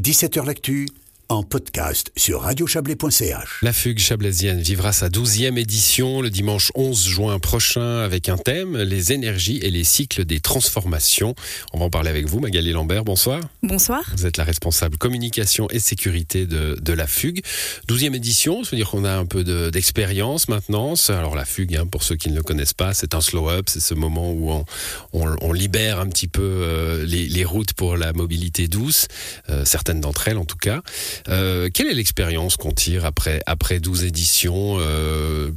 17h L'actu en podcast sur radiochablais.ch. La fugue chablaisienne vivra sa douzième édition le dimanche 11 juin prochain avec un thème, les énergies et les cycles des transformations. On va en parler avec vous, Magali Lambert, bonsoir. Bonsoir. Vous êtes la responsable communication et sécurité de, de la fugue. Douzième édition, ça veut dire qu'on a un peu d'expérience maintenant. Alors la fugue, hein, pour ceux qui ne le connaissent pas, c'est un slow-up, c'est ce moment où on, on, on, libère un petit peu euh, les, les, routes pour la mobilité douce, euh, certaines d'entre elles en tout cas. Euh, quelle est l'expérience qu'on tire après, après 12 éditions euh,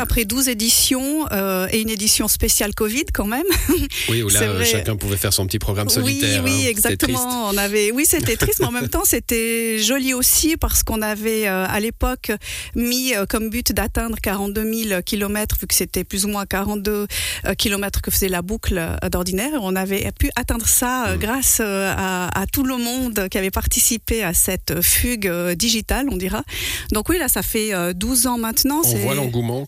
après, le... après 12 éditions euh, et une édition spéciale Covid quand même. Oui, où là chacun pouvait faire son petit programme solitaire. Oui, oui, hein. exactement. On avait, oui, c'était triste, mais en même temps c'était joli aussi parce qu'on avait euh, à l'époque mis euh, comme but d'atteindre 42 000 kilomètres vu que c'était plus ou moins 42 euh, kilomètres que faisait la boucle d'ordinaire. On avait pu atteindre ça euh, Mm. grâce à, à tout le monde qui avait participé à cette fugue digitale, on dira. Donc oui, là ça fait euh, 12 ans maintenant. On voit l'engouement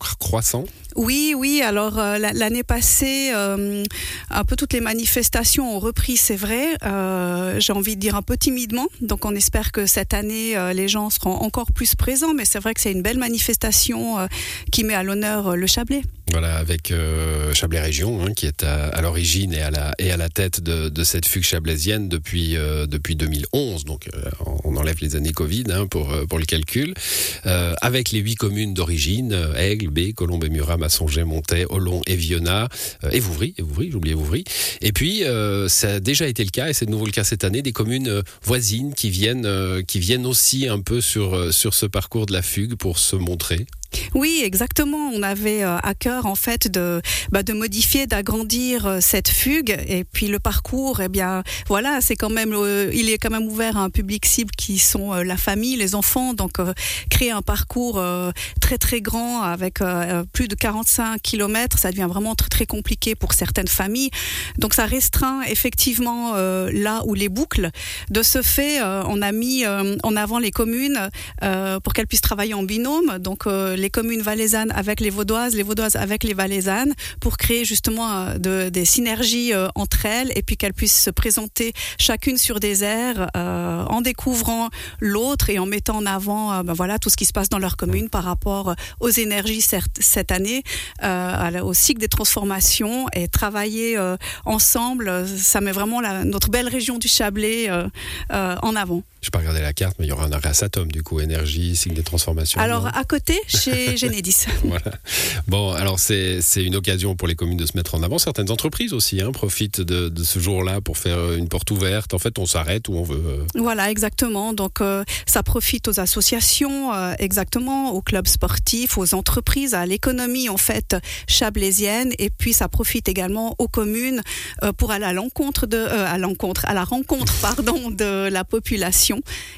oui, oui. Alors euh, la- l'année passée, euh, un peu toutes les manifestations ont repris, c'est vrai. Euh, J'ai envie de dire un peu timidement. Donc on espère que cette année, les gens seront encore plus présents. Mais c'est vrai que c'est une belle manifestation qui met à l'honneur le Chablais. Voilà, avec euh, Chablais Région, hein, qui est à, l'origine et, à la, et à la tête de, cette fugue chablaisienne depuis, euh, depuis 2011. Donc, euh, on enlève les années Covid hein, pour, pour le calcul. Avec les huit communes d'origine, Aigle, B, Colombes et Murat, Massonger, Montet, Olon et Viona, euh, et Vouvry, et Vouvry, oublié Vouvry. Et puis, ça a déjà été le cas, et c'est de nouveau le cas cette année, des communes voisines qui viennent, qui viennent aussi un peu sur, sur ce parcours de la fugue pour se montrer. Oui, exactement. On avait euh, à cœur en fait de, bah, modifier, d'agrandir euh, cette fugue. Et puis le parcours, eh bien, voilà, c'est quand même, euh, il est quand même ouvert à un public cible qui sont la famille, les enfants. Donc créer un parcours très très grand avec plus de 45 kilomètres, ça devient vraiment très très compliqué pour certaines familles. Donc ça restreint effectivement là où les boucles. De ce fait, on a mis en avant les communes pour qu'elles puissent travailler en binôme. Donc les communes valaisannes avec les vaudoises, les vaudoises avec les valaisannes, pour créer justement euh, de, des synergies euh, entre elles et puis qu'elles puissent se présenter chacune sur des aires euh, en découvrant l'autre et en mettant en avant ben voilà tout ce qui se passe dans leur commune par rapport aux énergies certes, cette année, au cycle des transformations et travailler ensemble, ça met vraiment notre belle région du Chablais en avant. Je pas regarder la carte, mais il y aura un arrêt à Satom, du coup, énergie, cycle des transformations. Alors non à côté, chez Genedis. Voilà. Bon, alors c'est une occasion pour les communes de se mettre en avant. Certaines entreprises aussi hein, profitent de, de ce jour-là pour faire une porte ouverte. En fait, on s'arrête où on veut. euh. Voilà, exactement. Donc, euh, ça profite aux associations, euh, exactement, aux clubs sportifs, aux entreprises, à l'économie en fait chablaisienne, et puis ça profite également aux communes euh, pour aller à l'encontre de, euh, à l'encontre, à la rencontre, pardon, de la population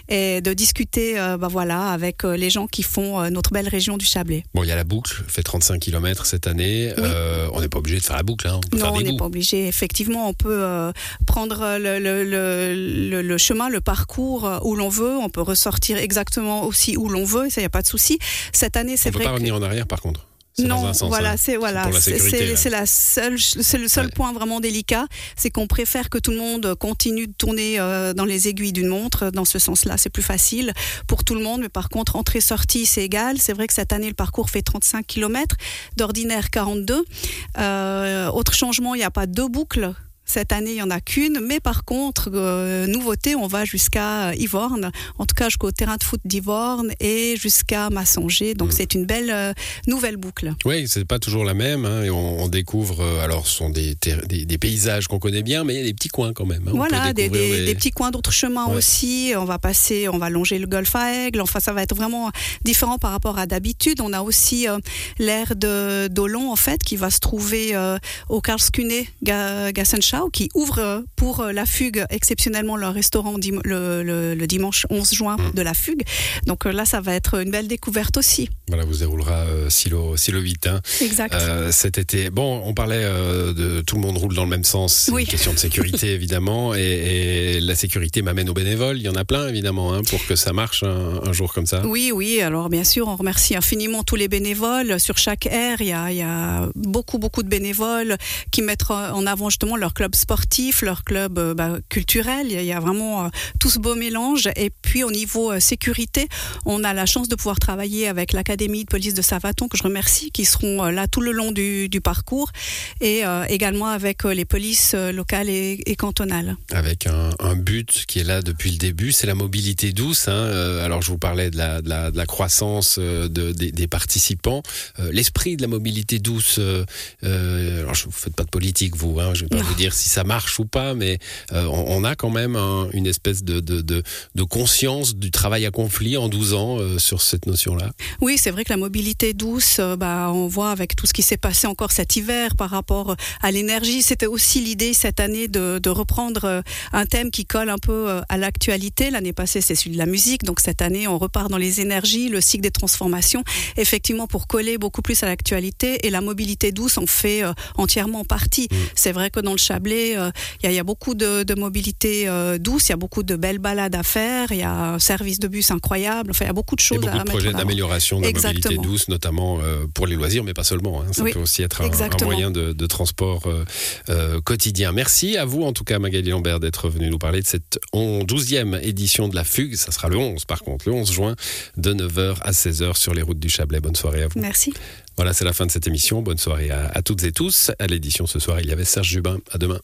et de discuter, euh, bah voilà, avec euh, les gens qui font euh, notre belle région du Chablais. Bon, il y a la boucle, fait 35 km cette année. Oui. Euh, on n'est pas obligé de faire la boucle, hein. on peut Non, on n'est pas obligé. Effectivement, on peut euh, prendre le, le, le, le, le chemin, le parcours où l'on veut. On peut ressortir exactement aussi où l'on veut. Ça, il n'y a pas de souci. Cette année, c'est On peut vrai pas que revenir en arrière, par contre. Non, sens, voilà, hein. c'est voilà, c'est la seule, c'est le seul Ouais. point vraiment délicat, c'est qu'on préfère que tout le monde continue de tourner euh, dans les aiguilles d'une montre. Dans ce sens-là, c'est plus facile pour tout le monde. Mais par contre, entrée-sortie, c'est égal. C'est vrai que cette année, le parcours fait 35 km, d'ordinaire 42. Euh, autre changement, il n'y a pas deux boucles. Cette année, il n'y en a qu'une, mais par contre, euh, nouveauté, on va jusqu'à Ivorne, en tout cas jusqu'au terrain de foot d'Ivorne et jusqu'à Massonger. Donc Mm. c'est une belle euh, nouvelle boucle. Oui, c'est pas toujours la même. hein, et on, on découvre, euh, alors, ce sont des, ter- des, des paysages qu'on connaît bien, mais il y a des petits coins quand même. hein. Voilà, des, petits coins d'autres chemins Ouais. aussi. On va passer, on va longer le golfe à Aigle. Enfin, ça va être vraiment différent par rapport à d'habitude. On a aussi l'aire de d'Olon, en fait, qui va se trouver au Karlskunne Ga- Gassenschau, qui ouvre euh, pour euh, la fugue exceptionnellement leur restaurant le, le- le dimanche 11 juin Mm. de la fugue. Donc euh, là, ça va être une belle découverte aussi. Voilà, vous déroulera euh, silo, silo vite. hein. Exact. Euh, cet été. Bon, on parlait euh, de tout le monde roule dans le même sens. C'est Oui. une question de sécurité, évidemment. Et, et la sécurité m'amène aux bénévoles. Il y en a plein, évidemment, hein, pour que ça marche un, un jour comme ça. Oui, oui. Alors, bien sûr, on remercie infiniment tous les bénévoles. Sur chaque aire, il y a, il y a beaucoup, beaucoup de bénévoles qui mettent en avant justement leur club club sportif, leur club bah, culturel. Il y a vraiment tout ce beau mélange. Et puis au niveau sécurité, on a la chance de pouvoir travailler avec l'académie de police de Savaton que je remercie, qui seront là tout le long du, parcours, et également avec les polices locales et, cantonales. Avec un, but qui est là depuis le début, c'est la mobilité douce. Hein. alors je vous parlais de la, de la, croissance de, des, participants, l'esprit de la mobilité douce. alors je vous faites pas de politique, vous. Hein, je vais pas vous dire si ça marche ou pas, mais on, a quand même une espèce de, de, de, conscience du travail accompli en 12 ans sur cette notion-là. Oui, c'est vrai que la mobilité douce, bah, on voit avec tout ce qui s'est passé encore cet hiver par rapport à l'énergie. C'était aussi l'idée cette année de, de, reprendre un thème qui colle un peu à l'actualité. L'année passée, c'est celui de la musique. Donc cette année, on repart dans les énergies, le cycle des transformations, effectivement pour coller beaucoup plus à l'actualité. Et la mobilité douce en fait entièrement partie. Mm. C'est vrai que dans le Chablais, il y, a beaucoup de, de mobilité douce, il y a beaucoup de belles balades à faire, il y a un service de bus incroyable. Enfin, il y a beaucoup de choses il y a beaucoup de projets d'amélioration de la mobilité douce, notamment pour les loisirs, mais pas seulement. Hein. Ça peut aussi être un, moyen de, de transport quotidien. Merci à vous, en tout cas, Magali Lambert, d'être venu nous parler de cette 12e édition de la Fugue. Ça sera le 11, par contre, le 11 juin, de 9h à 16h sur les routes du Chablais. Bonne soirée à vous. Merci. Voilà, c'est la fin de cette émission. Bonne soirée à, toutes et tous. À l'édition ce soir, il y avait Serge Jubin. À demain.